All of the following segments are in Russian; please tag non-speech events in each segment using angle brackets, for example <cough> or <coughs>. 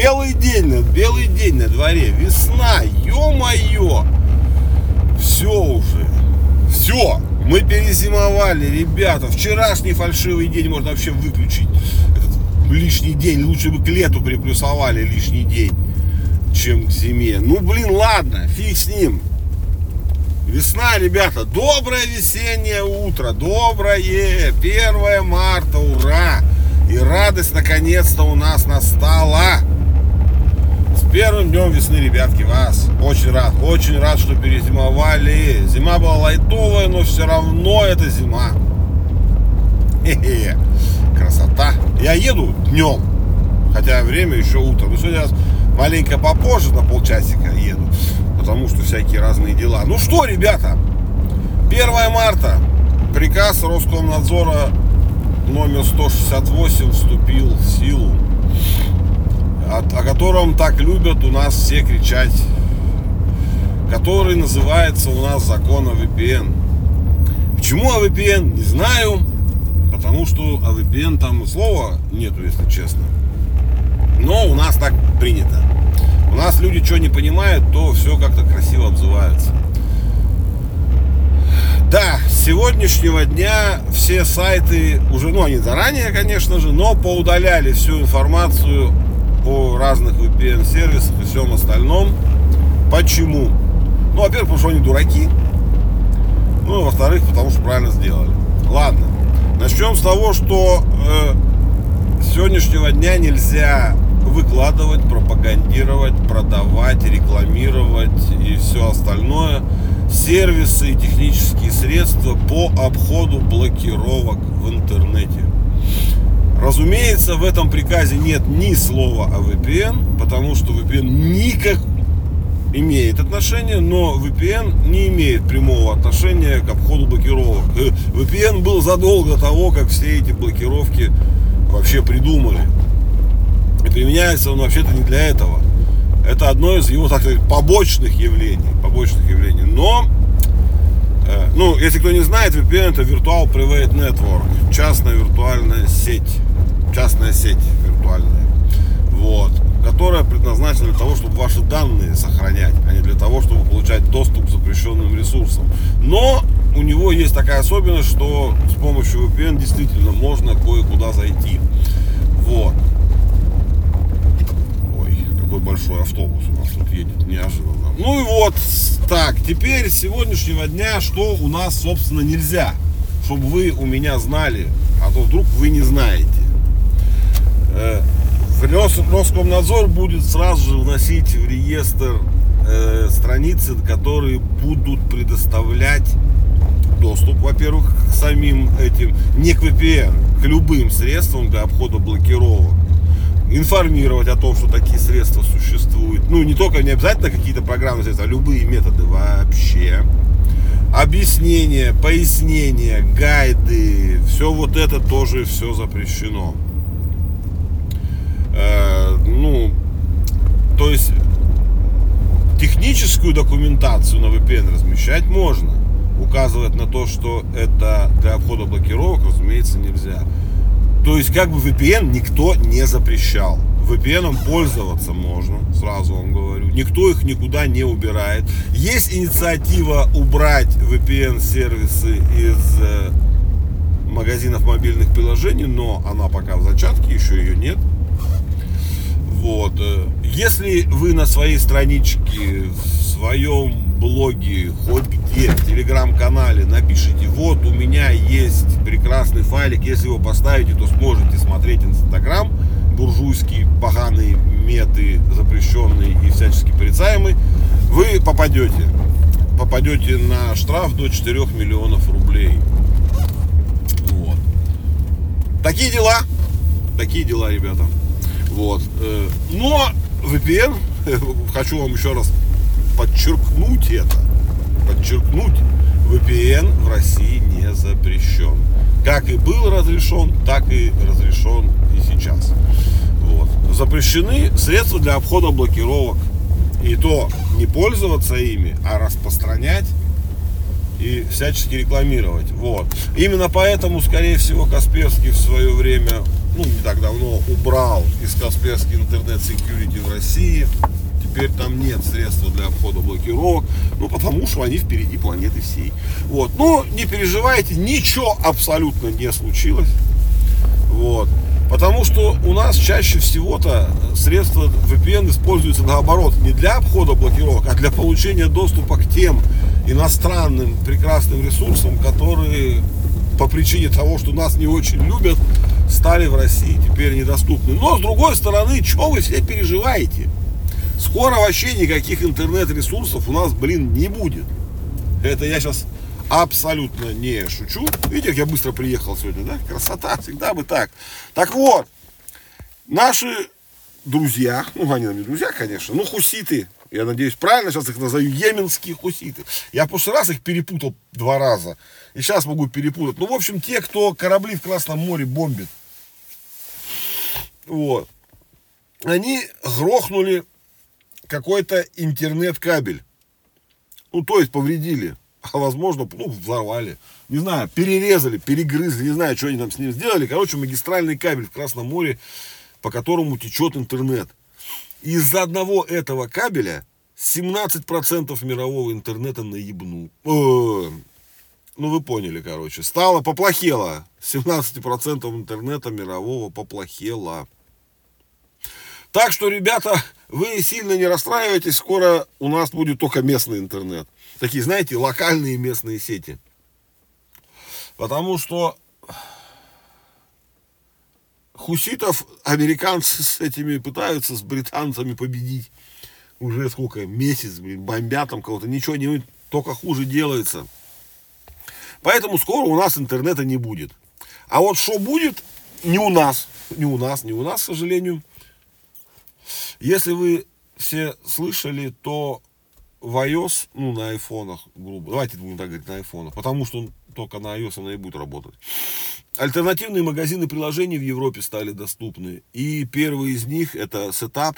белый день, белый день на дворе, весна, ё-моё. Все уже, все, мы перезимовали, ребята. Вчерашний фальшивый день можно вообще выключить. Этот лишний день, лучше бы к лету приплюсовали лишний день, чем к зиме. Ну, блин, ладно, фиг с ним. Весна, ребята, доброе весеннее утро, доброе 1 марта, ура! И радость наконец-то у нас настала. Первым днем весны, ребятки, вас. Очень рад, очень рад, что перезимовали. Зима была лайтовая, но все равно это зима. Хе-хе, красота. Я еду днем, хотя время еще утро. Но сегодня маленько попозже, на полчасика еду потому что всякие разные дела. Ну что, ребята, 1 марта, приказ Роскомнадзора номер 168 вступил в силу, о, котором так любят у нас все кричать, который называется у нас закон о VPN. Почему о VPN, не знаю, потому что о VPN там слова нету, если честно. Но у нас так принято. У нас люди что не понимают, то все как-то красиво обзываются. Да, с сегодняшнего дня все сайты уже, ну они заранее, конечно же, но поудаляли всю информацию о разных VPN-сервисах и всем остальном. Почему? Ну, во-первых, потому что они дураки. Ну, во-вторых, потому что правильно сделали. Ладно, начнем с того, что э, с сегодняшнего дня нельзя выкладывать, пропагандировать, продавать, рекламировать и все остальное. Сервисы и технические средства по обходу блокировок в интернете. Разумеется, в этом приказе нет ни слова о VPN, потому что VPN никак имеет отношение, но VPN не имеет прямого отношения к обходу блокировок. Э, VPN был задолго до того, как все эти блокировки вообще придумали. И применяется он вообще-то не для этого. Это одно из его, так сказать, побочных явлений. Побочных явлений. Но, э, ну, если кто не знает, VPN это Virtual Private Network. Частная виртуальная сеть. Частная сеть виртуальная. Вот. Которая предназначена для того, чтобы ваши данные сохранять, а не для того, чтобы получать доступ к запрещенным ресурсам. Но у него есть такая особенность, что с помощью VPN действительно можно кое-куда зайти. Вот такой большой автобус у нас тут едет неожиданно. Ну и вот, так, теперь с сегодняшнего дня, что у нас, собственно, нельзя, чтобы вы у меня знали, а то вдруг вы не знаете. Э, Роскомнадзор будет сразу же вносить в реестр э, страницы, которые будут предоставлять доступ, во-первых, к самим этим, не к VPN, к любым средствам для обхода блокировок информировать о том, что такие средства существуют. Ну, не только, не обязательно какие-то программы а любые методы вообще. Объяснения, пояснения, гайды, все вот это тоже все запрещено. Э, ну, то есть техническую документацию на VPN размещать можно. Указывать на то, что это для обхода блокировок, разумеется, нельзя. То есть как бы VPN никто не запрещал. VPN пользоваться можно, сразу вам говорю. Никто их никуда не убирает. Есть инициатива убрать VPN-сервисы из э, магазинов мобильных приложений, но она пока в зачатке, еще ее нет. Вот. Если вы на своей страничке, в своем блоге, хоть где, в телеграм-канале напишите, вот у меня есть прекрасный файлик, если его поставите, то сможете смотреть инстаграм, буржуйские, поганые меты, запрещенные и всячески порицаемые, вы попадете. Попадете на штраф до 4 миллионов рублей. Вот. Такие дела. Такие дела, ребята. Вот. Э, но VPN, <laughs> хочу вам еще раз подчеркнуть это, подчеркнуть, VPN в России не запрещен. Как и был разрешен, так и разрешен и сейчас. Вот. Запрещены средства для обхода блокировок. И то не пользоваться ими, а распространять и всячески рекламировать. Вот. Именно поэтому, скорее всего, Касперский в свое время, так давно, убрал из Касперский интернет security в России. Теперь там нет средств для обхода блокировок, ну, потому что они впереди планеты всей. Вот. Но не переживайте, ничего абсолютно не случилось. Вот. Потому что у нас чаще всего-то средства VPN используются наоборот, не для обхода блокировок, а для получения доступа к тем иностранным прекрасным ресурсам, которые по причине того, что нас не очень любят, стали в России теперь недоступны. Но с другой стороны, что вы все переживаете? Скоро вообще никаких интернет-ресурсов у нас, блин, не будет. Это я сейчас абсолютно не шучу. Видите, как я быстро приехал сегодня, да? Красота, всегда бы так. Так вот, наши друзья, ну, они нам не друзья, конечно, ну, хуситы, я надеюсь, правильно сейчас их назову, йеменские хуситы. Я в прошлый раз их перепутал два раза, и сейчас могу перепутать. Ну, в общем, те, кто корабли в Красном море бомбит, вот, они грохнули какой-то интернет-кабель. Ну, то есть повредили а возможно, ну, взорвали, не знаю, перерезали, перегрызли, не знаю, что они там с ним сделали. Короче, магистральный кабель в Красном море, по которому течет интернет. Из-за одного этого кабеля 17% мирового интернета наебнул. Э, ну, вы поняли, короче. Стало, поплохело. 17% интернета мирового поплохело. Так что, ребята, вы сильно не расстраивайтесь, скоро у нас будет только местный интернет. Такие, знаете, локальные местные сети. Потому что хуситов американцы с этими пытаются, с британцами победить. Уже сколько, месяц, блин, бомбят там кого-то, ничего не, только хуже делается. Поэтому скоро у нас интернета не будет. А вот что будет, не у нас, не у нас, не у нас, к сожалению. Если вы все слышали, то в iOS, ну, на айфонах, грубо, давайте будем так говорить, на айфонах, потому что он только на iOS она и будет работать. Альтернативные магазины приложений в Европе стали доступны. И первый из них, это Setup,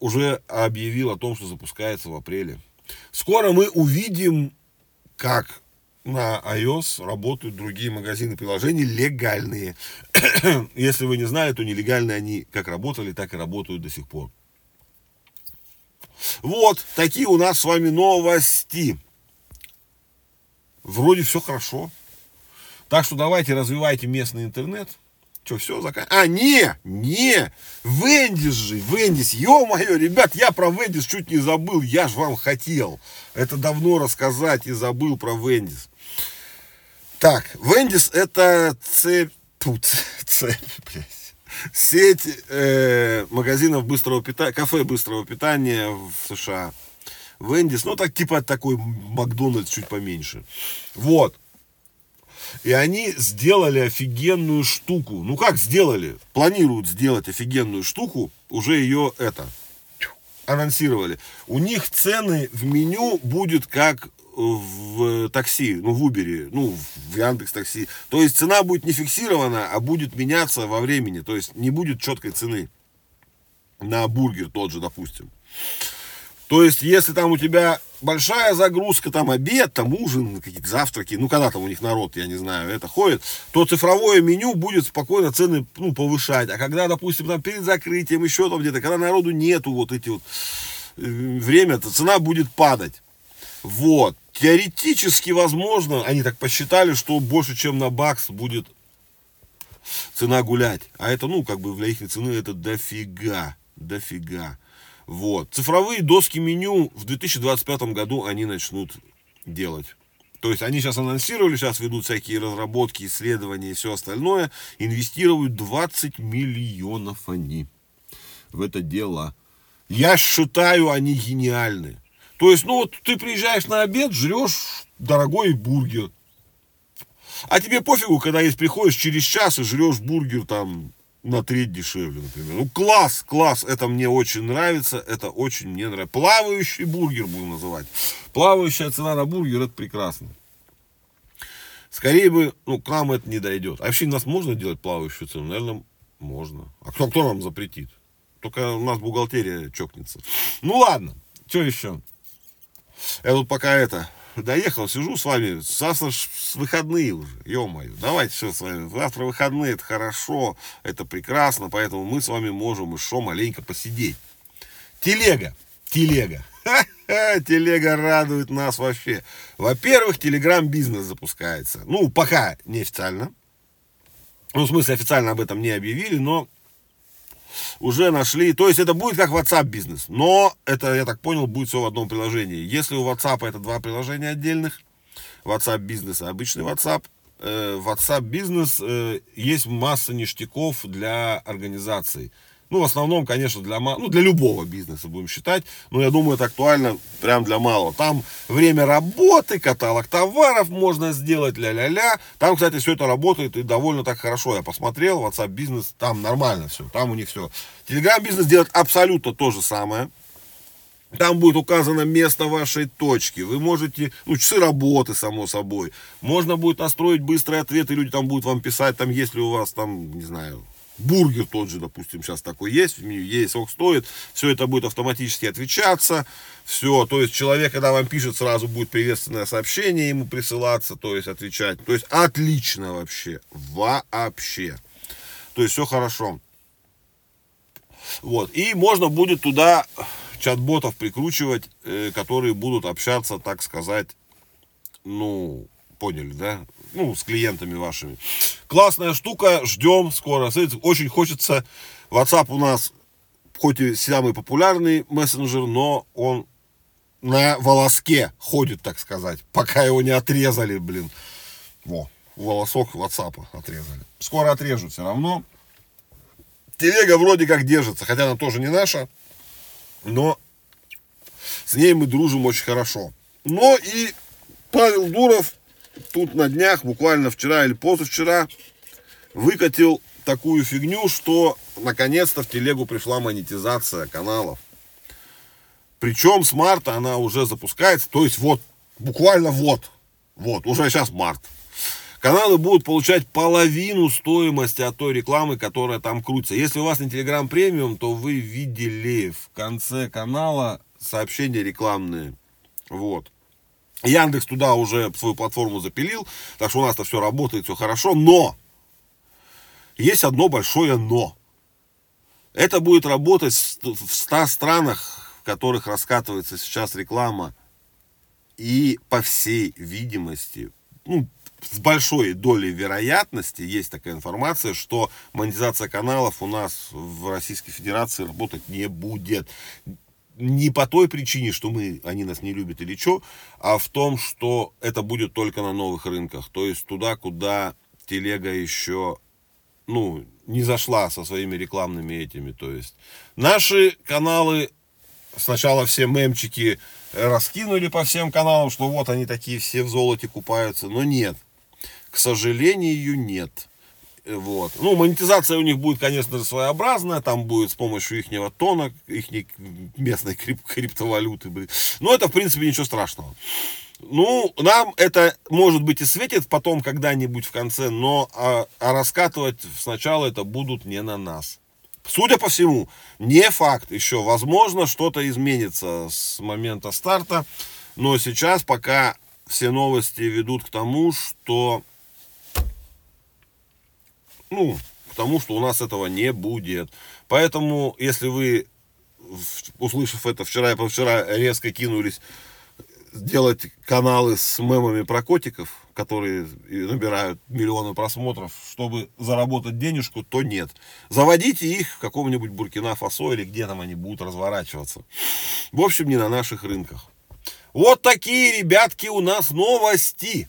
уже объявил о том, что запускается в апреле. Скоро мы увидим, как на iOS работают другие магазины приложений легальные. <coughs> Если вы не знали, то нелегальные они как работали, так и работают до сих пор. Вот, такие у нас с вами новости. Вроде все хорошо. Так что давайте развивайте местный интернет. Что, все заканчивается? А, не, не, Вендис же, Вендис, ё-моё, ребят, я про Вендис чуть не забыл, я же вам хотел это давно рассказать и забыл про Вендис. Так, Вендис это цепь, тут, <laughs> цепь, блядь, сеть э, магазинов быстрого питания, кафе быстрого питания в США. Вендис, ну так типа такой Макдональдс чуть поменьше. Вот. И они сделали офигенную штуку. Ну как сделали? Планируют сделать офигенную штуку. Уже ее это анонсировали. У них цены в меню будет как в такси, ну, в Uber, ну, в Яндекс Такси. То есть цена будет не фиксирована, а будет меняться во времени. То есть не будет четкой цены на бургер тот же, допустим. То есть, если там у тебя большая загрузка, там обед, там ужин, какие-то завтраки, ну, когда там у них народ, я не знаю, это ходит, то цифровое меню будет спокойно цены, ну, повышать. А когда, допустим, там перед закрытием, еще там где-то, когда народу нету вот эти вот э, время, то цена будет падать. Вот. Теоретически возможно, они так посчитали, что больше, чем на бакс будет цена гулять. А это, ну, как бы для их цены это дофига, дофига. Вот. Цифровые доски меню в 2025 году они начнут делать. То есть они сейчас анонсировали, сейчас ведут всякие разработки, исследования и все остальное. Инвестируют 20 миллионов они в это дело. Я считаю, они гениальны. То есть, ну вот ты приезжаешь на обед, жрешь дорогой бургер. А тебе пофигу, когда есть приходишь через час и жрешь бургер там на треть дешевле, например. Ну, класс, класс, это мне очень нравится, это очень мне нравится. Плавающий бургер будем называть. Плавающая цена на бургер, это прекрасно. Скорее бы, ну, к нам это не дойдет. А вообще у нас можно делать плавающую цену? Наверное, можно. А кто, кто нам запретит? Только у нас бухгалтерия чокнется. Ну ладно, что еще? Я тут пока это доехал, сижу с вами, завтра выходные уже, ё-моё, давайте все с вами, завтра выходные, это хорошо, это прекрасно, поэтому мы с вами можем еще маленько посидеть. Телега, телега, телега радует нас вообще. Во-первых, телеграм-бизнес запускается, ну, пока неофициально, ну, в смысле, официально об этом не объявили, но уже нашли. То есть это будет как WhatsApp бизнес. Но это, я так понял, будет все в одном приложении. Если у WhatsApp это два приложения отдельных, WhatsApp бизнес и обычный WhatsApp, э, WhatsApp бизнес э, есть масса ништяков для организаций. Ну, в основном, конечно, для, ну, для любого бизнеса будем считать. Но я думаю, это актуально прям для малого. Там время работы, каталог товаров можно сделать, ля-ля-ля. Там, кстати, все это работает и довольно так хорошо. Я посмотрел, WhatsApp бизнес, там нормально все. Там у них все. Telegram бизнес делает абсолютно то же самое. Там будет указано место вашей точки. Вы можете, ну, часы работы, само собой. Можно будет настроить быстрый ответ, и люди там будут вам писать, там, если у вас там, не знаю, бургер тот же, допустим, сейчас такой есть, в меню есть, сколько стоит, все это будет автоматически отвечаться, все, то есть человек, когда вам пишет, сразу будет приветственное сообщение ему присылаться, то есть отвечать, то есть отлично вообще, вообще, то есть все хорошо. Вот, и можно будет туда чат-ботов прикручивать, э, которые будут общаться, так сказать, ну, поняли, да, ну, с клиентами вашими. Классная штука, ждем скоро. Очень хочется, WhatsApp у нас, хоть и самый популярный мессенджер, но он на волоске ходит, так сказать, пока его не отрезали, блин. Во, волосок WhatsApp отрезали. Скоро отрежут все равно. Телега вроде как держится, хотя она тоже не наша, но с ней мы дружим очень хорошо. Но и Павел Дуров тут на днях, буквально вчера или позавчера, выкатил такую фигню, что наконец-то в телегу пришла монетизация каналов. Причем с марта она уже запускается, то есть вот, буквально вот, вот, уже сейчас март. Каналы будут получать половину стоимости от той рекламы, которая там крутится. Если у вас не Telegram премиум, то вы видели в конце канала сообщения рекламные. Вот. Яндекс туда уже свою платформу запилил, так что у нас-то все работает, все хорошо, но есть одно большое но. Это будет работать в 100 странах, в которых раскатывается сейчас реклама, и по всей видимости, ну, с большой долей вероятности есть такая информация, что монетизация каналов у нас в Российской Федерации работать не будет не по той причине, что мы, они нас не любят или что, а в том, что это будет только на новых рынках. То есть туда, куда телега еще, ну, не зашла со своими рекламными этими. То есть наши каналы сначала все мемчики раскинули по всем каналам, что вот они такие все в золоте купаются, но нет. К сожалению, нет. Вот. Ну, монетизация у них будет, конечно же, своеобразная. Там будет с помощью ихнего тона, их местной крип криптовалюты. Но это, в принципе, ничего страшного. Ну, нам это, может быть, и светит потом когда-нибудь в конце, но а, а раскатывать сначала это будут не на нас. Судя по всему, не факт еще. Возможно, что-то изменится с момента старта. Но сейчас пока все новости ведут к тому, что ну, к тому, что у нас этого не будет. Поэтому, если вы, услышав это вчера и позавчера, резко кинулись делать каналы с мемами про котиков, которые набирают миллионы просмотров, чтобы заработать денежку, то нет. Заводите их в каком-нибудь Буркина-Фасо или где там они будут разворачиваться. В общем, не на наших рынках. Вот такие, ребятки, у нас новости.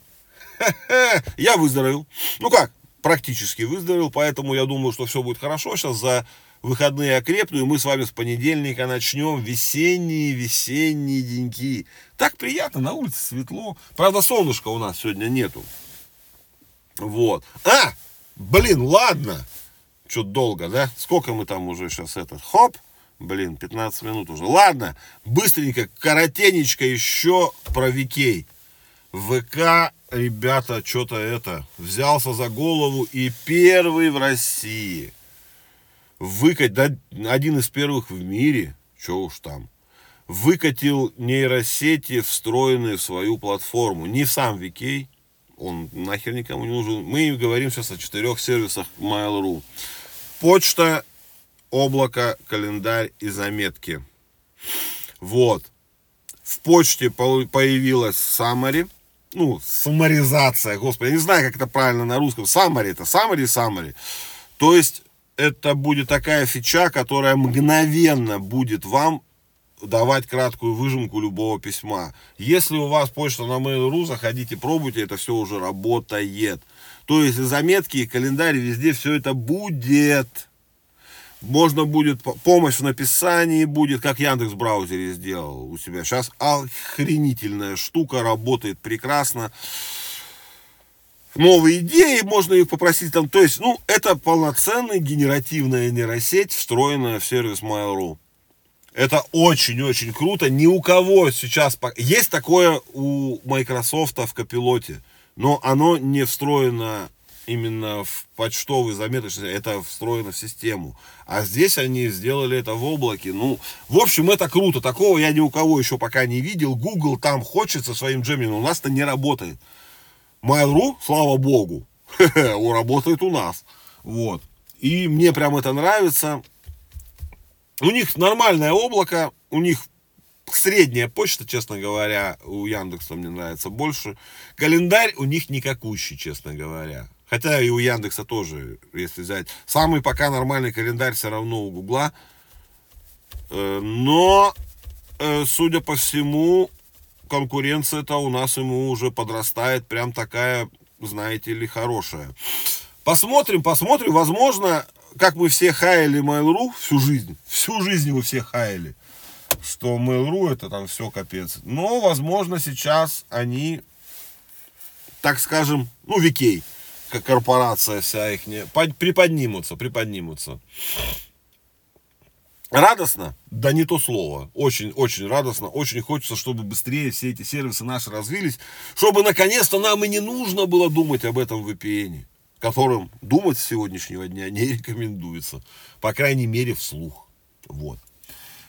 Я выздоровел. Ну как, практически выздоровел, поэтому я думаю, что все будет хорошо. Сейчас за выходные окрепну, и мы с вами с понедельника начнем весенние, весенние деньки. Так приятно, на улице светло. Правда, солнышка у нас сегодня нету. Вот. А, блин, ладно. Что-то долго, да? Сколько мы там уже сейчас этот? Хоп. Блин, 15 минут уже. Ладно, быстренько, коротенечко еще про Викей. ВК ребята, что-то это, взялся за голову и первый в России. Выкать, да, один из первых в мире, что уж там, выкатил нейросети, встроенные в свою платформу. Не сам VK, он нахер никому не нужен. Мы говорим сейчас о четырех сервисах Mail.ru. Почта, облако, календарь и заметки. Вот. В почте появилась summary, ну, самаризация, господи, я не знаю, как это правильно на русском. Summary это summary, summary. То есть это будет такая фича, которая мгновенно будет вам давать краткую выжимку любого письма. Если у вас почта на Mail.ru, заходите, пробуйте, это все уже работает. То есть заметки и календарь везде все это будет. Можно будет помощь в написании будет, как Яндекс браузере сделал у себя. Сейчас охренительная штука, работает прекрасно. Новые идеи, можно их попросить там. То есть, ну, это полноценная генеративная нейросеть, встроенная в сервис Mail.ru. Это очень-очень круто. Ни у кого сейчас... Есть такое у Microsoft в копилоте, но оно не встроено именно в почтовый заметочный, это встроено в систему. А здесь они сделали это в облаке. Ну, в общем, это круто. Такого я ни у кого еще пока не видел. Google там хочет со своим джемином, у нас-то не работает. Mail.ru, слава богу, <laughs> работает у нас. Вот. И мне прям это нравится. У них нормальное облако, у них средняя почта, честно говоря, у Яндекса мне нравится больше. Календарь у них никакущий, честно говоря. Хотя и у Яндекса тоже, если взять. Самый пока нормальный календарь все равно у Гугла. Э, но, э, судя по всему, конкуренция-то у нас ему уже подрастает. Прям такая, знаете ли, хорошая. Посмотрим, посмотрим. Возможно, как мы все хаяли Mail.ru всю жизнь, всю жизнь мы все хаяли, что Mail.ru это там все капец. Но, возможно, сейчас они, так скажем, ну, Викей, как корпорация вся их не, приподнимутся, приподнимутся. Радостно? Да не то слово. Очень, очень радостно. Очень хочется, чтобы быстрее все эти сервисы наши развились. Чтобы наконец-то нам и не нужно было думать об этом VPN которым думать с сегодняшнего дня не рекомендуется. По крайней мере, вслух. Вот.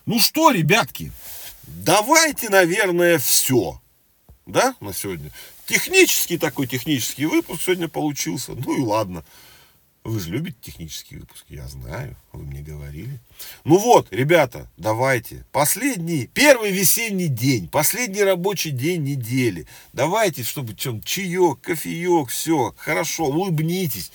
Ну что, ребятки, давайте, наверное, все. Да, на сегодня. Технический такой технический выпуск сегодня получился. Ну и ладно. Вы же любите технические выпуски, я знаю, вы мне говорили. Ну вот, ребята, давайте. Последний, первый весенний день, последний рабочий день недели. Давайте, чтобы чем чаек, кофеек, все, хорошо, улыбнитесь.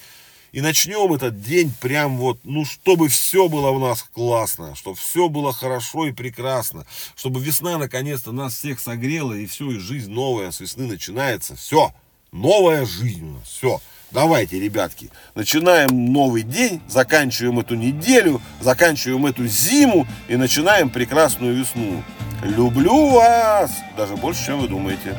И начнем этот день прям вот, ну, чтобы все было у нас классно, чтобы все было хорошо и прекрасно, чтобы весна наконец-то нас всех согрела, и все, и жизнь новая с весны начинается. Все, новая жизнь у нас, все. Давайте, ребятки, начинаем новый день, заканчиваем эту неделю, заканчиваем эту зиму и начинаем прекрасную весну. Люблю вас! Даже больше, чем вы думаете.